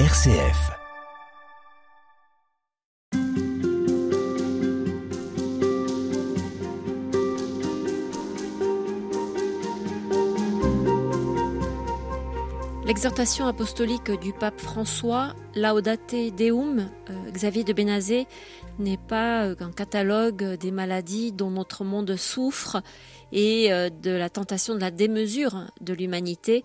RCF. L'exhortation apostolique du pape François, Laudate Deum, euh, Xavier de Benazé, n'est pas euh, un catalogue des maladies dont notre monde souffre et euh, de la tentation de la démesure de l'humanité.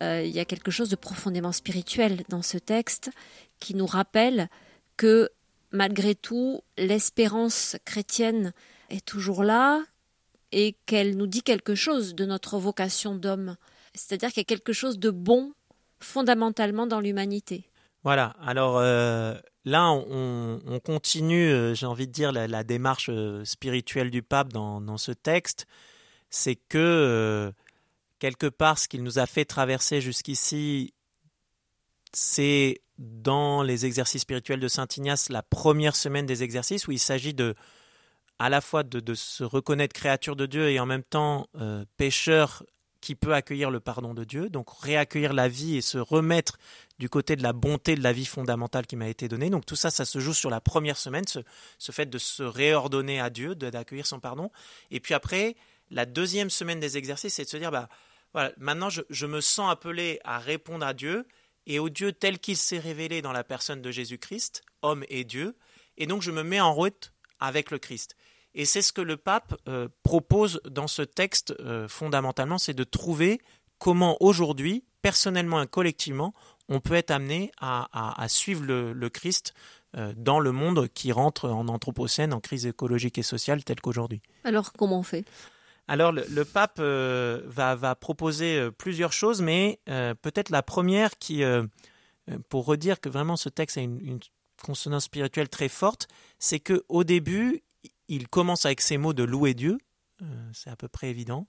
il y a quelque chose de profondément spirituel dans ce texte qui nous rappelle que malgré tout, l'espérance chrétienne est toujours là et qu'elle nous dit quelque chose de notre vocation d'homme. C'est-à-dire qu'il y a quelque chose de bon fondamentalement dans l'humanité. Voilà, alors euh, là, on, continue, euh, j'ai envie de dire, la, démarche euh, spirituelle du pape dans, ce texte. C'est que, quelque part, ce qu'il nous a fait traverser jusqu'ici, c'est dans les exercices spirituels de Saint Ignace, la première semaine des exercices, où il s'agit de à la fois de, de, se reconnaître créature de Dieu et en même temps pécheur qui peut accueillir le pardon de Dieu, donc réaccueillir la vie et se remettre du côté de la bonté de la vie fondamentale qui m'a été donnée. Donc tout ça, ça se joue sur la première semaine, ce, fait de se réordonner à Dieu, d'accueillir son pardon. Et puis après, la deuxième semaine des exercices, c'est de se dire, bah voilà, maintenant je, je me sens appelé à répondre à Dieu et au Dieu tel qu'il s'est révélé dans la personne de Jésus-Christ, homme et Dieu, et donc je me mets en route avec le Christ. Et c'est ce que le pape euh, propose dans ce texte euh, fondamentalement, c'est de trouver comment aujourd'hui, personnellement et collectivement, on peut être amené à, suivre le, Christ euh, dans le monde qui rentre en anthropocène, en crise écologique et sociale telle qu'aujourd'hui. Alors comment on fait? Alors le, pape va, proposer plusieurs choses, mais peut-être la première qui, pour redire que vraiment ce texte a une, une consonance spirituelle très forte, c'est que au début il commence avec ces mots de louer Dieu, euh, c'est à peu près évident,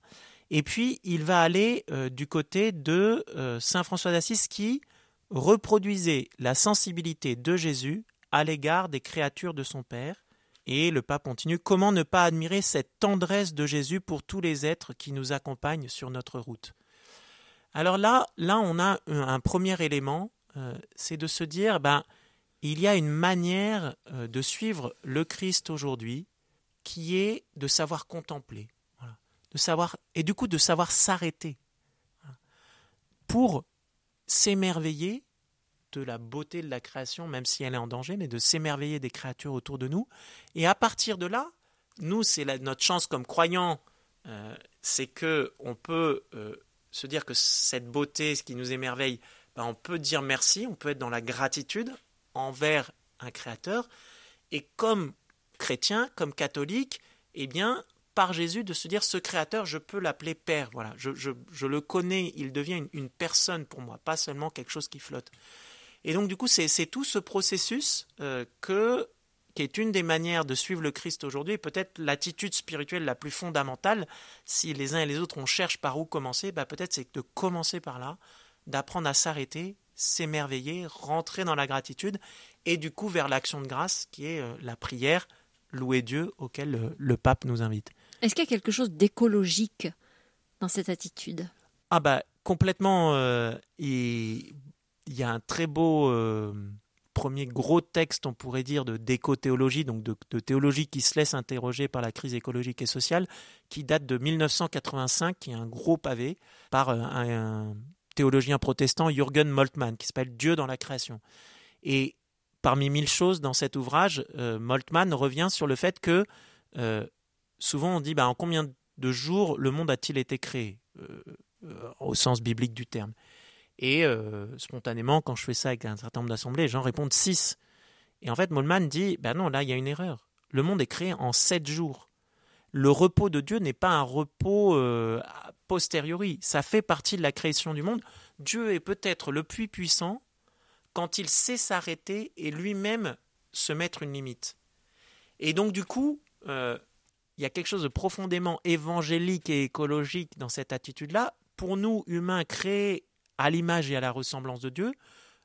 et puis il va aller euh, du côté de euh, Saint François d'Assise qui reproduisait la sensibilité de Jésus à l'égard des créatures de son Père. Et le pape continue, comment ne pas admirer cette tendresse de Jésus pour tous les êtres qui nous accompagnent sur notre route? Alors là, là on a un, premier élément, c'est de se dire, ben, il y a une manière de suivre le Christ aujourd'hui qui est de savoir contempler, de savoir et du coup de savoir s'arrêter pour s'émerveiller de la beauté de la création, même si elle est en danger, mais de s'émerveiller des créatures autour de nous. Et à partir de là, nous, c'est notre chance comme croyants, euh, c'est que on peut euh, se dire que cette beauté, ce qui nous émerveille, ben, on peut dire merci, on peut être dans la gratitude envers un créateur. Et comme chrétien, comme catholique, eh bien, par Jésus, de se dire ce créateur, je peux l'appeler Père. Voilà, je, je, le connais, il devient une, personne pour moi, pas seulement quelque chose qui flotte. Et donc, du coup, c'est tout ce processus euh, que, qui est une des manières de suivre le Christ aujourd'hui, peut-être l'attitude spirituelle la plus fondamentale. Si les uns et les autres, on cherche par où commencer, bah, peut-être c'est de commencer par là, d'apprendre à s'arrêter, s'émerveiller, rentrer dans la gratitude, et du coup vers l'action de grâce qui est euh, la prière, louer Dieu auquel le, pape nous invite. Est-ce qu'il y a quelque chose d'écologique dans cette attitude? Ah bah complètement. Euh, il y a un très beau euh, premier gros texte, on pourrait dire, de d'éco-théologie, donc de, théologie qui se laisse interroger par la crise écologique et sociale, qui date de 1985, qui est un gros pavé par euh, un, un théologien protestant, Jürgen Moltmann, qui s'appelle Dieu dans la création. Et parmi mille choses dans cet ouvrage, euh, Moltmann revient sur le fait que euh, souvent on dit bah, en combien de jours le monde a-t-il été créé euh, au sens biblique du terme. Et spontanément, quand je fais ça avec un certain nombre d'assemblées, les gens répondent 6. Et en fait, Moltmann dit bah non, là il y a une erreur. Le monde est créé en sept jours. Le repos de Dieu n'est pas un repos a posteriori. Ça fait partie de la création du monde. Dieu est peut-être le puits puissant quand il sait s'arrêter et lui-même se mettre une limite. Et donc du coup, euh, il y a quelque chose de profondément évangélique et écologique dans cette attitude-là. Pour nous, humains créés à l'image et à la ressemblance de Dieu,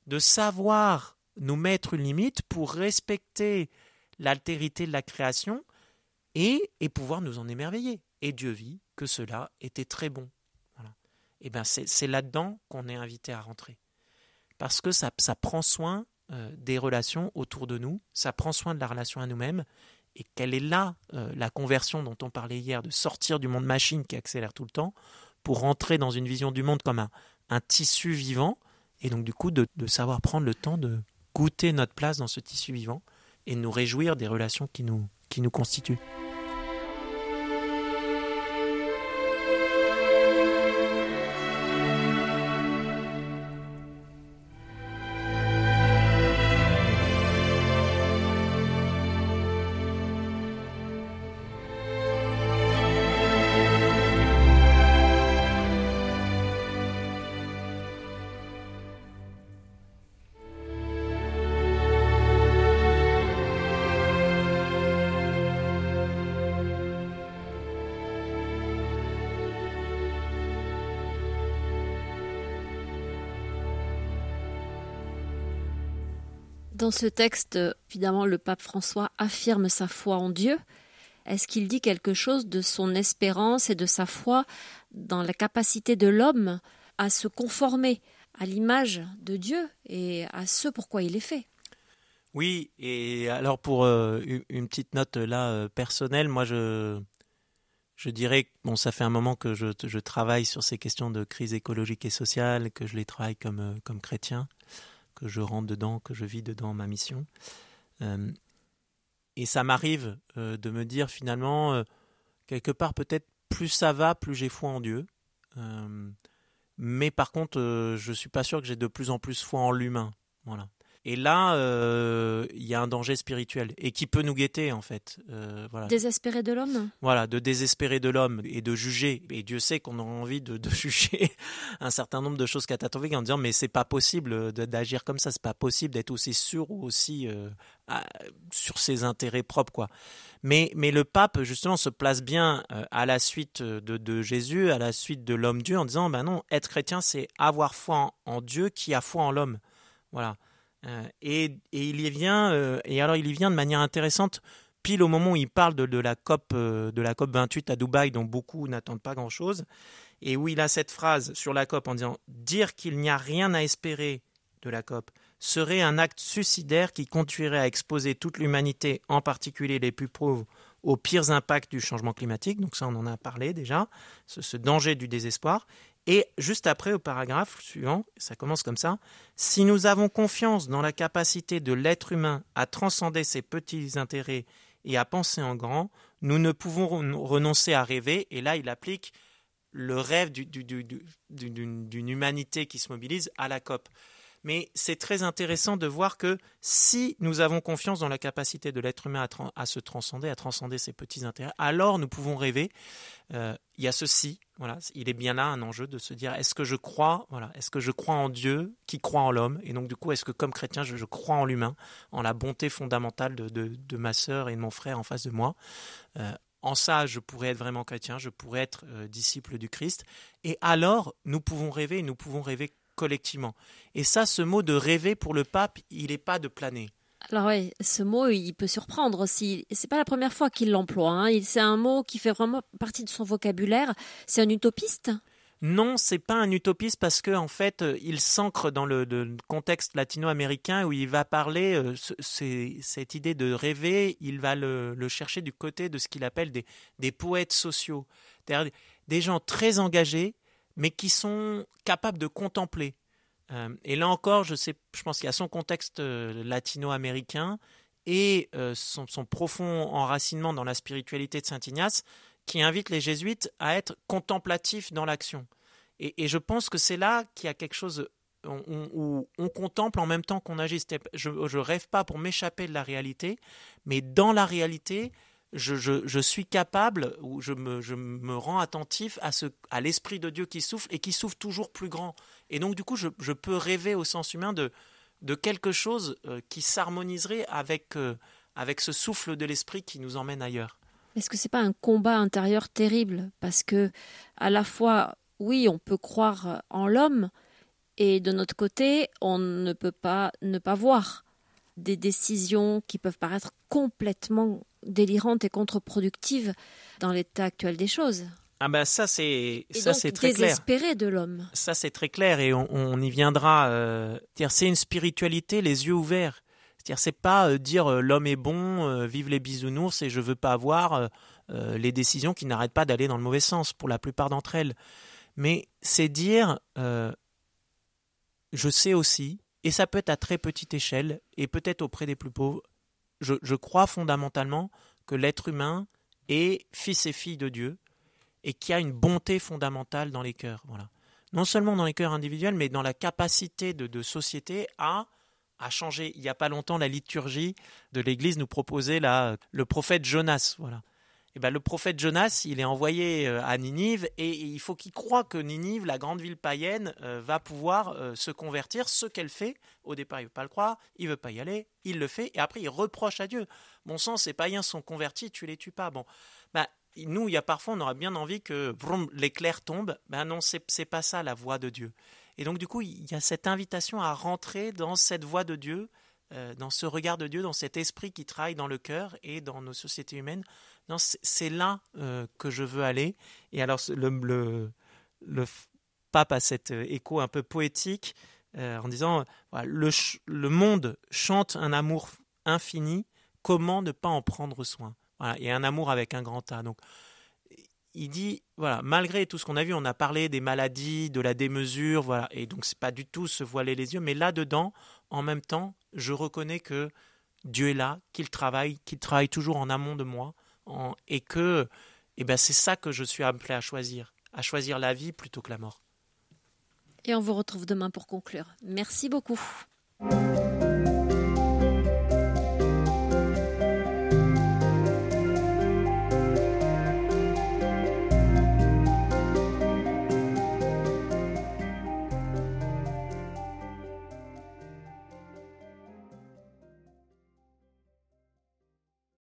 de savoir nous mettre une limite pour respecter l'altérité de la création et, et, pouvoir nous en émerveiller. Et Dieu vit que cela était très bon. Et bien c'est là-dedans qu'on est invité à rentrer. Parce que ça, ça prend soin euh, des relations autour de nous, ça prend soin de la relation à nous-mêmes, et quelle est là euh, la conversion dont on parlait hier, de sortir du monde machine qui accélère tout le temps, pour rentrer dans une vision du monde comme un, un tissu vivant, et donc du coup de, de, savoir prendre le temps de goûter notre place dans ce tissu vivant, et nous réjouir des relations qui nous, qui nous constituent. Dans ce texte, évidemment, le pape François affirme sa foi en Dieu. Est-ce qu'il dit quelque chose de son espérance et de sa foi dans la capacité de l'homme à se conformer à l'image de Dieu et à ce pourquoi il est fait? Oui, et alors pour euh, une petite note là euh, personnelle, moi je, je dirais que bon, ça fait un moment que je, je, travaille sur ces questions de crise écologique et sociale, que je les travaille comme, euh, comme chrétien que je rentre dedans, que je vis dedans ma mission. Euh, et ça m'arrive euh, de me dire finalement, euh, quelque part peut-être plus ça va, plus j'ai foi en Dieu. mais par contre, je ne suis pas sûr que j'ai de plus en plus foi en l'humain. Voilà. Et là, euh, il y a un danger spirituel et qui peut nous guetter en fait. Euh, voilà. Désespérer de l'homme Voilà, de désespérer de l'homme et de juger. Et Dieu sait qu'on a envie de, de, juger un certain nombre de choses catastrophiques en disant mais c'est pas possible d'agir comme ça, c'est pas possible d'être aussi sûr ou aussi euh, à, sur ses intérêts propres quoi. Mais, mais le pape justement se place bien à la suite de, de, Jésus, à la suite de l'homme Dieu en disant ben non, être chrétien c'est avoir foi en, en Dieu qui a foi en l'homme. Voilà. Euh, et, il y vient, euh, et alors il y vient de manière intéressante, pile au moment où il parle de, la COP euh, de la COP 28 à Dubaï, dont beaucoup n'attendent pas grand-chose, et où il a cette phrase sur la COP en disant dire qu'il n'y a rien à espérer de la COP serait un acte suicidaire qui conduirait à exposer toute l'humanité, en particulier les plus pauvres, aux pires impacts du changement climatique. Donc ça, on en a parlé déjà, ce danger du désespoir. Et juste après, au paragraphe suivant, ça commence comme ça, Si nous avons confiance dans la capacité de l'être humain à transcender ses petits intérêts et à penser en grand, nous ne pouvons renoncer à rêver. Et là, il applique le rêve d'une humanité qui se mobilise à la COP mais c'est très intéressant de voir que si nous avons confiance dans la capacité de l'être humain à, se transcender, à transcender ses petits intérêts, alors nous pouvons rêver. Euh, il y a ceci, voilà, il est bien là un enjeu de se dire est-ce que je crois, voilà, est-ce que je crois en Dieu qui croit en l'homme, et donc du coup est-ce que comme chrétien je, crois en l'humain, en la bonté fondamentale de, ma sœur et de mon frère en face de moi? Euh, en ça, je pourrais être vraiment chrétien, je pourrais être euh, disciple du Christ. Et alors, nous pouvons rêver, nous pouvons rêver collectivement. Et ça, ce mot de rêver pour le pape, il n'est pas de planer. Alors oui, ce mot, il peut surprendre aussi. C'est pas la première fois qu'il l'emploie. Hein. C'est un mot qui fait vraiment partie de son vocabulaire. C'est un utopiste? Non, c'est pas un utopiste parce que en fait, euh, il s'ancre dans le, contexte latino-américain où il va parler euh, cette idée de rêver. Il va le, chercher du côté de ce qu'il appelle des, des poètes sociaux, des gens très engagés mais qui sont capables de contempler. Euh, et là encore, je, sais, je pense qu'il y a son contexte euh, latino-américain et euh, son, profond enracinement dans la spiritualité de Saint Ignace qui invite les jésuites à être contemplatifs dans l'action. Et, je pense que c'est là qu'il y a quelque chose où on, contemple en même temps qu'on agit. Je ne rêve pas pour m'échapper de la réalité, mais dans la réalité, je, suis capable, ou je me, rends attentif à, ce, à l'Esprit de Dieu qui souffle et qui souffle toujours plus grand. Et donc, du coup, je, peux rêver au sens humain de, de quelque chose euh, qui s'harmoniserait avec, euh, avec ce souffle de l'Esprit qui nous emmène ailleurs. Est-ce que c'est pas un combat intérieur terrible? Parce que, à la fois, oui, on peut croire en l'homme, et de notre côté, on ne peut pas ne pas voir des décisions qui peuvent paraître complètement délirante et contre-productive dans l'état actuel des choses. Ah ben ça c'est ça c'est très désespéré de l'homme. Ça c'est très clair et on, y viendra. Euh, c'est une spiritualité les yeux ouverts. C'est-à-dire c'est pas euh, dire euh, l'homme est bon, vive les bisounours et je veux pas avoir les décisions qui n'arrêtent pas d'aller dans le mauvais sens pour la plupart d'entre elles. Mais c'est dire je sais aussi et ça peut être à très petite échelle et peut-être auprès des plus pauvres. Je, crois fondamentalement que l'être humain est fils et fille de Dieu et qu'il y a une bonté fondamentale dans les cœurs. Voilà. Non seulement dans les cœurs individuels, mais dans la capacité de, société à a changé. Il n'y a pas longtemps, la liturgie de l'Église nous proposait le prophète Jonas. Voilà. Eh ben, le prophète Jonas, il est envoyé euh, à Ninive et il faut qu'il croie que Ninive, la grande ville païenne, euh, va pouvoir euh, se convertir. Ce qu'elle fait, au départ, il ne veut pas le croire, il veut pas y aller, il le fait et après il reproche à Dieu. Bon sang, ces païens sont convertis, tu les tues pas. Bon, ben, nous, il y a parfois, on aurait bien envie que l'éclair tombe. Ben non, c'est, pas ça la voix de Dieu. Et donc, du coup, il y a cette invitation à rentrer dans cette voie de Dieu, euh, dans ce regard de Dieu, dans cet esprit qui travaille dans le cœur et dans nos sociétés humaines. C'est là euh, que je veux aller. Et alors, le, pape a cet euh, écho un peu poétique en disant le, le monde chante un amour infini, comment ne pas en prendre soin? Voilà, Et un amour avec un grand A. Donc, il dit voilà, malgré tout ce qu'on a vu, on a parlé des maladies, de la démesure, voilà, et donc c'est pas du tout se voiler les yeux, mais là-dedans, en même temps, je reconnais que Dieu est là, qu'il travaille, qu'il travaille toujours en amont de moi, et que eh ben, c'est ça que je suis appelé à choisir, à choisir la vie plutôt que la mort. Et on vous retrouve demain pour conclure. Merci beaucoup.